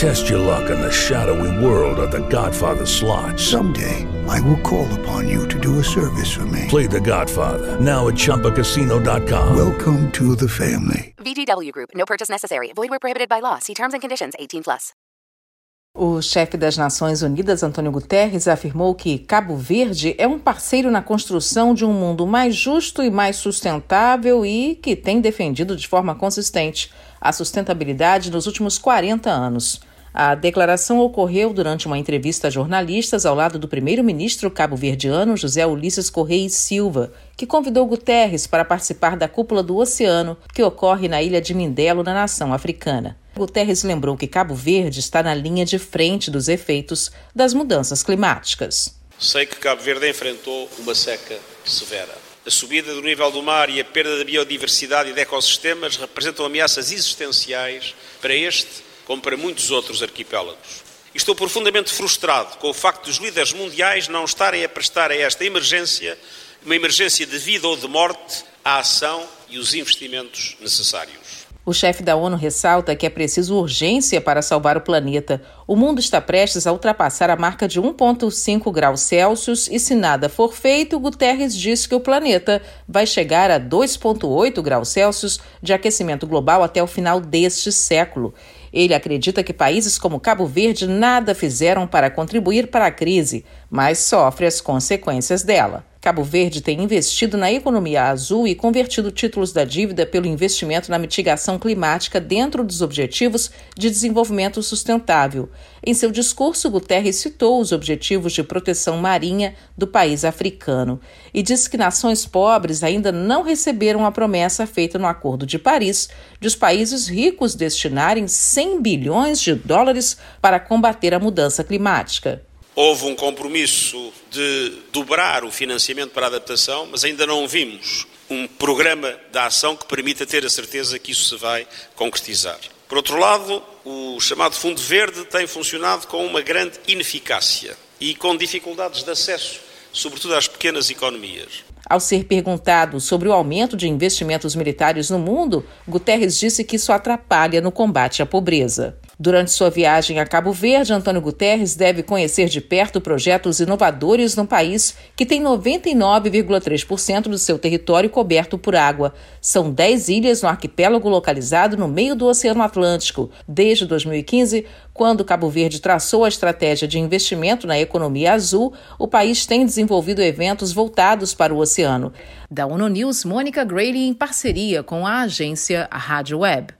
Test your luck in the shadowy world of The Godfather slot. Someday, I will call upon you to do a service for me. Play The Godfather now at ChumbaCasino.com. Welcome to the family. VGW Group. No purchase necessary. Void where prohibited by law. See terms and conditions. 18 plus. O chefe das Nações Unidas, Antônio Guterres, afirmou que Cabo Verde é um parceiro na construção de um mundo mais justo e mais sustentável e que tem defendido de forma consistente a sustentabilidade nos últimos 40 anos. A declaração ocorreu durante uma entrevista a jornalistas ao lado do primeiro-ministro cabo-verdiano José Ulisses Correia e Silva, que convidou Guterres para participar da cúpula do oceano que ocorre na ilha de Mindelo, na nação africana. Guterres lembrou que Cabo Verde está na linha de frente dos efeitos das mudanças climáticas. Sei que Cabo Verde enfrentou uma seca severa. A subida do nível do mar e a perda da biodiversidade e de ecossistemas representam ameaças existenciais para este como para muitos outros arquipélagos. Estou profundamente frustrado com o facto dos líderes mundiais não estarem a prestar a esta emergência, uma emergência de vida ou de morte, a ação e os investimentos necessários. O chefe da ONU ressalta que é preciso urgência para salvar o planeta. O mundo está prestes a ultrapassar a marca de 1,5 graus Celsius e, se nada for feito, Guterres diz que o planeta vai chegar a 2,8 graus Celsius de aquecimento global até o final deste século. Ele acredita que países como Cabo Verde nada fizeram para contribuir para a crise, mas sofre as consequências dela. Cabo Verde tem investido na economia azul e convertido títulos da dívida pelo investimento na mitigação climática dentro dos Objetivos de Desenvolvimento Sustentável. Em seu discurso, Guterres citou os objetivos de proteção marinha do país africano e disse que nações pobres ainda não receberam a promessa feita no Acordo de Paris de os países ricos destinarem 100 bilhões de dólares para combater a mudança climática. Houve um compromisso de dobrar o financiamento para a adaptação, mas ainda não vimos um programa de ação que permita ter a certeza que isso se vai concretizar. Por outro lado, o chamado Fundo Verde tem funcionado com uma grande ineficácia e com dificuldades de acesso, sobretudo às pequenas economias. Ao ser perguntado sobre o aumento de investimentos militares no mundo, Guterres disse que isso atrapalha no combate à pobreza. Durante sua viagem a Cabo Verde, Antônio Guterres deve conhecer de perto projetos inovadores no país que tem 99,3% do seu território coberto por água. São 10 ilhas no arquipélago localizado no meio do Oceano Atlântico. Desde 2015, quando Cabo Verde traçou a estratégia de investimento na economia azul, o país tem desenvolvido eventos voltados para o oceano. Da ONU News, Mônica Grayley em parceria com a agência Rádio Web.